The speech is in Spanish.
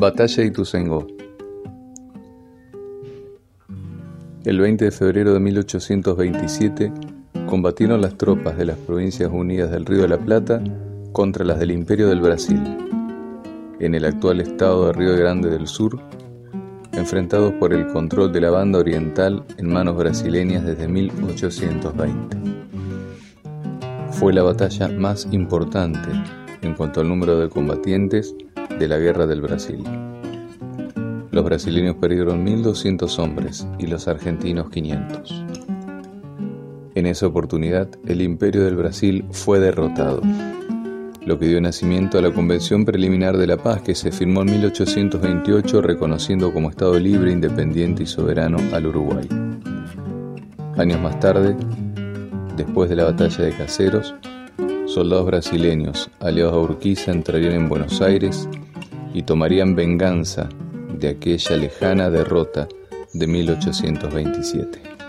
Batalla de. El 20 de febrero de 1827 combatieron las tropas de las Provincias Unidas del Río de la Plata contra las del Imperio del Brasil, en el actual estado de Río Grande del Sur, enfrentados por el control de la banda oriental en manos brasileñas desde 1820. Fue la batalla más importante en cuanto al número de combatientes de la Guerra del Brasil. Los brasileños perdieron 1.200 hombres y los argentinos 500. En esa oportunidad, el imperio del Brasil fue derrotado, lo que dio nacimiento a la Convención Preliminar de la Paz que se firmó en 1828 reconociendo como Estado libre, independiente y soberano al Uruguay. Años más tarde, después de la batalla de Caseros, soldados brasileños aliados a Urquiza entrarían en Buenos Aires y tomarían venganza de aquella lejana derrota de 1827.